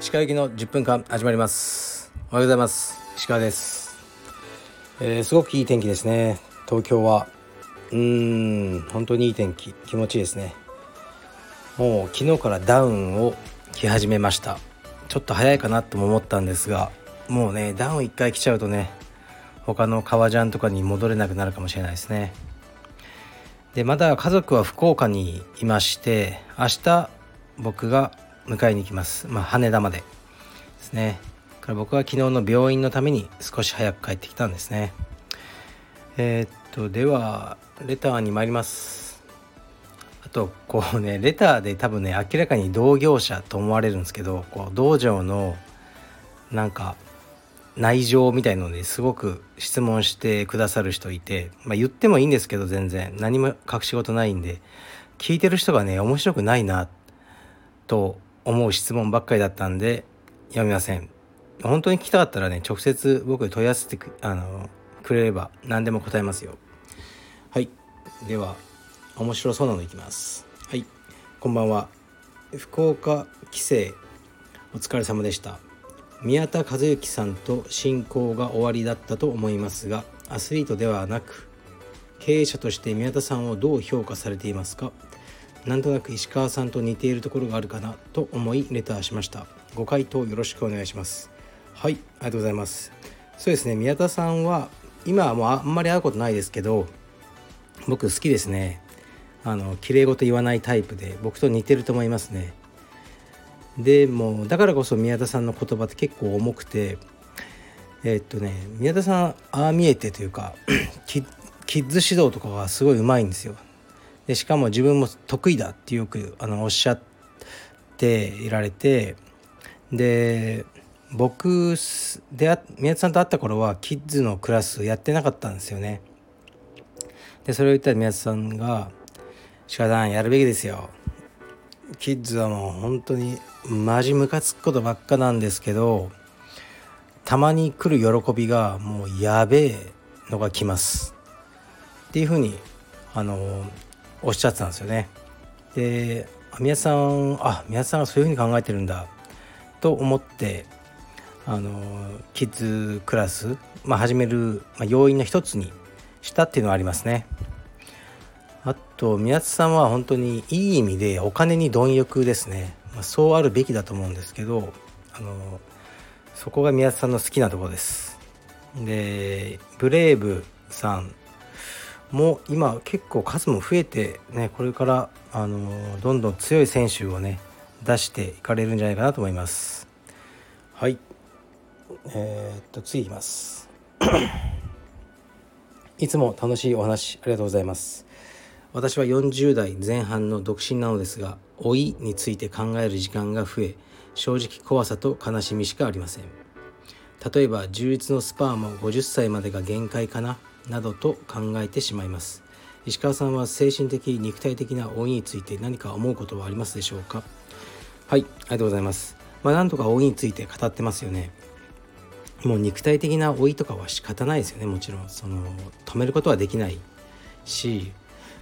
石川行きの10分間始まります。おはようございます。石川です、えーすごくいい天気ですね。東京は。うーん本当にいい天気気持ちいいですね。もう昨日からダウンを着始めました。ちょっと早いかなとも思ったんですがもうねダウン1回着ちゃうとね他の革ジャンとかに戻れなくなるかもしれないですね。でまだ家族は福岡にいまして明日僕が迎えに行きます。まあ羽田までですね。から僕は昨日の病院のために少し早く帰ってきたんですね。えーっとではレターに参ります。あとこうねレターで多分ね明らかに同業者と思われるんですけどこう道場のなんか内情みたいのですごく質問してくださる人いて、まあ、言ってもいいんですけど全然何も隠し事ないんで聞いてる人がね面白くないなと思う質問ばっかりだったんで読みません。本当に聞きたかったらね直接僕に問い合わせてくあのくれれば何でも答えますよ。はい。では面白そうなのいきます。はい。こんばんは。福岡帰省お疲れ様でした。宮田和幸さんと親交が終わりだったと思いますがアスリートではなく経営者として宮田さんをどう評価されていますか？なんとなく石川さんと似ているところがあるかなと思いレターしました。ご回答よろしくお願いします。はいありがとうございます。そうですね宮田さんは今はもうあんまり会うことないですけど僕好きですね。あの綺麗事言わないタイプで僕と似てると思いますね。でもだからこそ宮田さんの言葉って結構重くてえっとね宮田さんああ見えてというかキッズ指導とかがすごいうまいんですよ。でしかも自分も得意だってよくあのおっしゃっていられてで僕で宮田さんと会った頃はキッズのクラスやってなかったんですよね。でそれを言ったら宮田さんが「鹿さんやるべきですよ」キッズはもう本当にマジムカつくことばっかなんですけどたまに来る喜びがもうやべえのが来ます。っていうふうにあのおっしゃってたんですよね。で宮田さんあ宮田さんがそういうふうに考えてるんだと思ってあのキッズクラス、まあ、始める、要因の一つにしたっていうのはありますね。あと宮津さんは本当にいい意味でお金に貪欲ですね、まあ、そうあるべきだと思うんですけどあのそこが宮津さんの好きなところです。でブレイブさんも今結構数も増えてねこれからあのどんどん強い選手をね出していかれるんじゃないかなと思います。はい。えーっと次いきます。いつも楽しいお話ありがとうございます。私は40代前半の独身なのですが老いについて考える時間が増え正直怖さと悲しみしかありません。例えば充実のスパーも50歳までが限界かななどと考えてしまいます。石川さんは精神的肉体的な老いについて何か思うことはありますでしょうか？はいありがとうございます。まあなんとか老いについて語ってますよね。もう肉体的な老いとかは仕方ないですよね。もちろんその止めることはできないし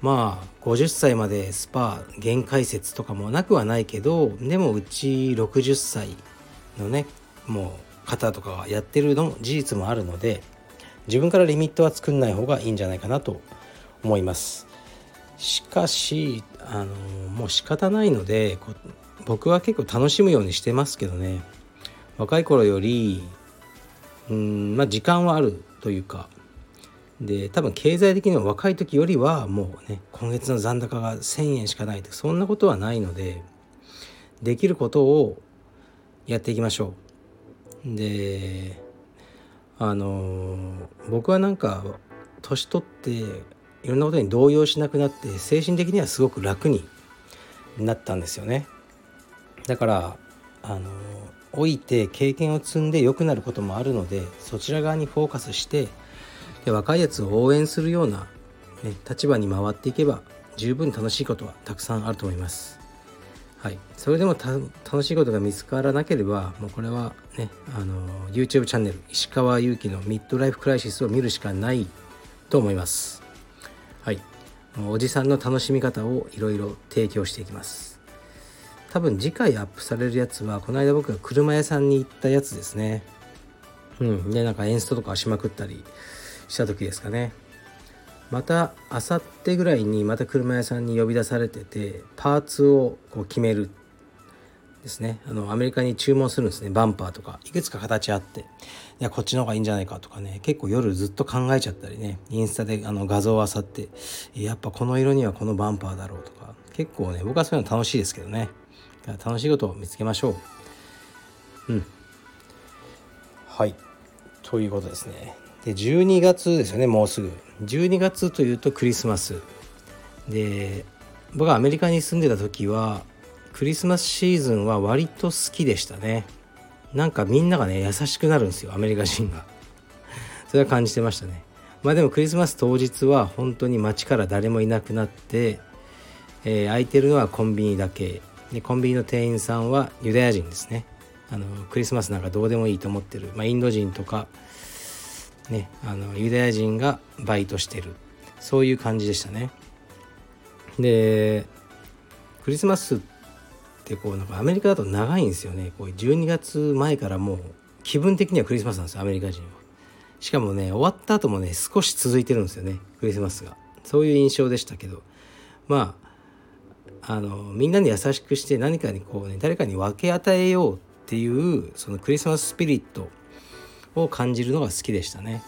まあ50歳までスパ限界説とかもなくはないけどでもうち60歳のねもう方とかがやってるのも事実もあるので自分からリミットは作んない方がいいんじゃないかなと思います。しかしあのもう仕方ないのでこ僕は結構楽しむようにしてますけどね。若い頃よりうんまあ時間はあるというかで多分経済的にも若い時よりはもうね今月の残高が1,000円しかないとそんなことはないのでできることをやっていきましょう。であの僕はなんか年取っていろんなことに動揺しなくなって精神的にはすごく楽になったんですよね。だからあの老いて経験を積んで良くなることもあるのでそちら側にフォーカスしてで若いやつを応援するような、ね、立場に回っていけば十分楽しいことはたくさんあると思います。はい、それでも楽しいことが見つからなければもうこれはねあの YouTube チャンネル石川祐希のミッドライフクライシスを見るしかないと思います。はい、おじさんの楽しみ方をいろいろ提供していきます。多分次回アップされるやつはこの間僕が車屋さんに行ったやつですね。うん。でなんかエンストとかしまくったりした時ですかね。またあさってぐらいにまた車屋さんに呼び出されててパーツをこう決める。ですね。あのアメリカに注文するんですね。バンパーとか。いくつか形あって。いやこっちの方がいいんじゃないかとかね。結構夜ずっと考えちゃったりね。インスタであの画像をあさって。やっぱこの色にはこのバンパーだろうとか。結構ね僕はそういうの楽しいですけどね。楽しいことを見つけましょう。うん。はい。ということですね。で12月ですよねもうすぐ。12月というとクリスマス。で僕はアメリカに住んでた時はクリスマスシーズンは割と好きでしたね。なんかみんながね優しくなるんですよアメリカ人が。それは感じてましたね。まあでもクリスマス当日は本当に街から誰もいなくなって、えー、空いてるのはコンビニだけ。でコンビニの店員さんはユダヤ人ですね。あのクリスマスなんかどうでもいいと思ってる、まあ、インド人とかねあのユダヤ人がバイトしてる。そういう感じでしたね。でクリスマスってこうなんかアメリカだと長いんですよね。こう12月前からもう気分的にはクリスマスなんですよアメリカ人は。しかもね終わった後もね少し続いてるんですよねクリスマスが。そういう印象でしたけど。まああのみんなに優しくして何かにこうね誰かに分け与えようっていうそのクリスマススピリットを感じるのが好きでしたね。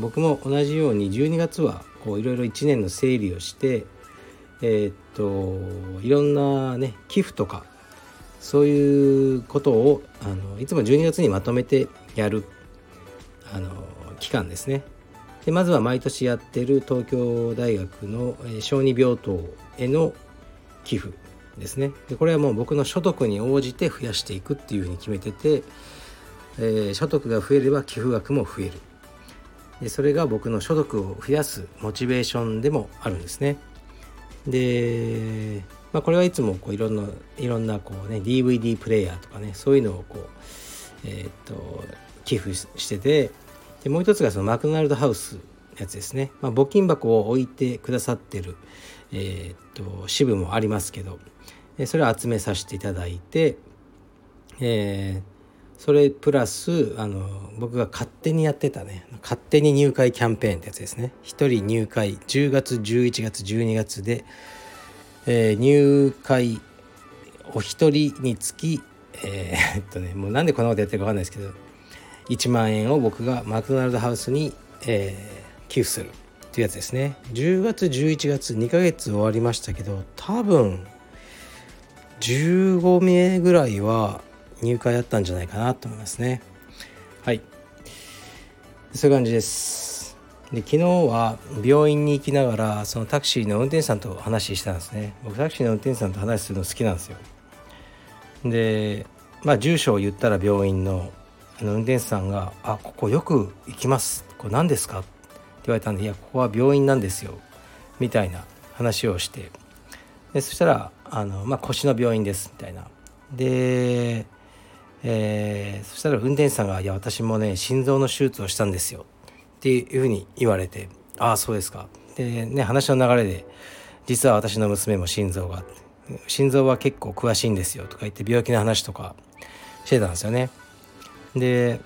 僕も同じように12月はいろいろ1年の整理をしてえー、っといろんなね寄付とかそういうことをあのいつも12月にまとめてやるあの期間ですね。でまずは毎年やってる東京大学の小児病棟への寄付ですねでこれはもう僕の所得に応じて増やしていくっていうふうに決めててえー、所得が増えれば寄付額も増える。でそれが僕の所得を増やすモチベーションでもあるんですね。で、まあ、これはいつもこういろんないろんなこう、ね、DVD プレイヤーとかねそういうのをこう、えー、っと寄付しててでもう一つがそのマクドナルドハウスのやつですね、まあ、募金箱を置いてくださってる、えー、っと支部もありますけどそれを集めさせていただいて、えー、それプラスあの僕が勝手にやってたね勝手に入会キャンペーンってやつですね。1人入会10月11月12月で、えー、入会お一人につきえー、っとねもうなんでこんなことやってるか分かんないですけど1万円を僕がマクドナルドハウスに、えー、寄付するっていうやつですね。10月11月2ヶ月終わりましたけど多分15名ぐらいは入会あったんじゃないかなと思いますね。はい。そういう感じです。で昨日は病院に行きながらそのタクシーの運転手さんと話したんですね。僕タクシーの運転手さんと話するの好きなんですよ。でまあ住所を言ったら病院のあの運転手さんが「あここよく行きます」「これ何ですか?」って言われたんで「いやここは病院なんですよ」みたいな話をして。でそしたらあの、まあ、腰の病院ですみたいな。でえー、そしたら運転手さんが「いや私もね心臓の手術をしたんですよ」っていうふうに言われて「ああそうですか」でね話の流れで「実は私の娘も心臓が心臓は結構詳しいんですよ」とか言って病気の話とかしてたんですよね。で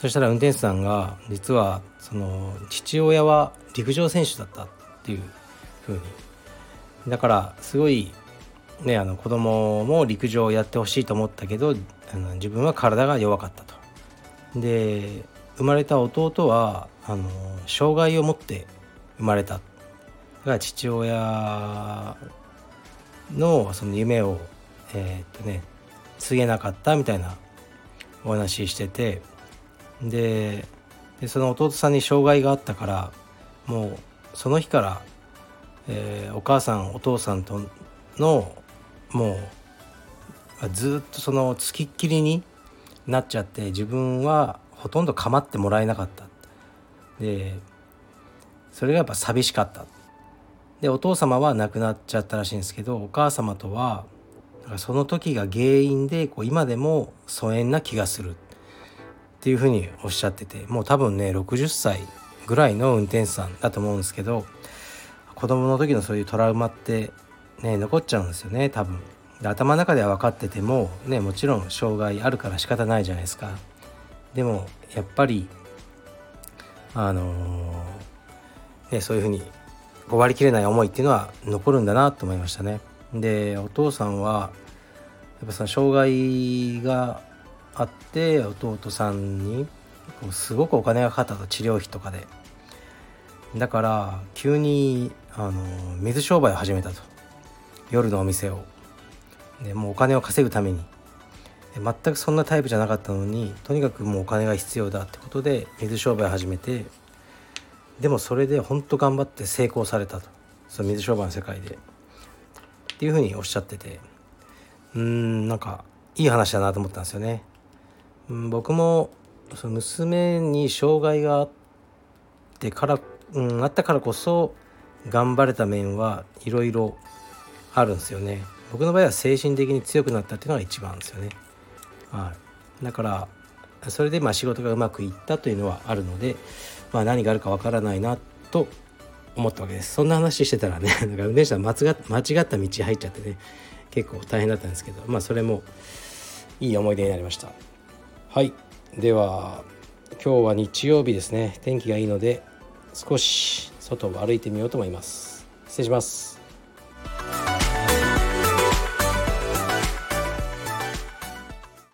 そしたら運転手さんが実はその父親は陸上選手だったっていうふうに。だからすごいねあの子供も陸上をやってほしいと思ったけどあの自分は体が弱かったと。で生まれた弟はあの障害を持って生まれただから父親のその夢をえー、っとね告げなかったみたいなお話ししててでその弟さんに障害があったからもうその日から、えー、お母さんお父さんとのもうずっとそのつきっきりになっちゃって自分はほとんど構ってもらえなかった。でそれがやっぱ寂しかった。でお父様は亡くなっちゃったらしいんですけどお母様とはその時が原因でこう今でも疎遠な気がする。っていうふうにおっしゃっててもう多分ね60歳ぐらいの運転手さんだと思うんですけど子供の時のそういうトラウマってね残っちゃうんですよね多分。で頭の中では分かっててもねもちろん障害あるから仕方ないじゃないですか。でもやっぱりあのー、ねそういうふうに割り切れない思いっていうのは残るんだなと思いましたね。でお父さんはやっぱその障害があって弟さんにすごくお金がかかったと治療費とかで。だから急にあの水商売を始めたと。夜のお店を。でもうお金を稼ぐために。全くそんなタイプじゃなかったのにとにかくもうお金が必要だってことで水商売を始めてでもそれで本当頑張って成功されたと。その水商売の世界で。っていうふうにおっしゃってて。うーんなんかいい話だなと思ったんですよね。うん僕もその娘に障害があってから、うん、あったからこそ頑張れた面はいろいろあるんですよね。僕の場合は精神的に強くなったっていうのが一番ですよね。はい、だからそれでまあ仕事がうまくいったというのはあるので、まあ、何があるかわからないなと思ったわけです。そんな話してたらね なんか運転手さん間違った道入っちゃってね結構大変だったんですけどまあそれもいい思い出になりました。はい。では今日は日曜日ですね。天気がいいので少し外を歩いてみようと思います。失礼します。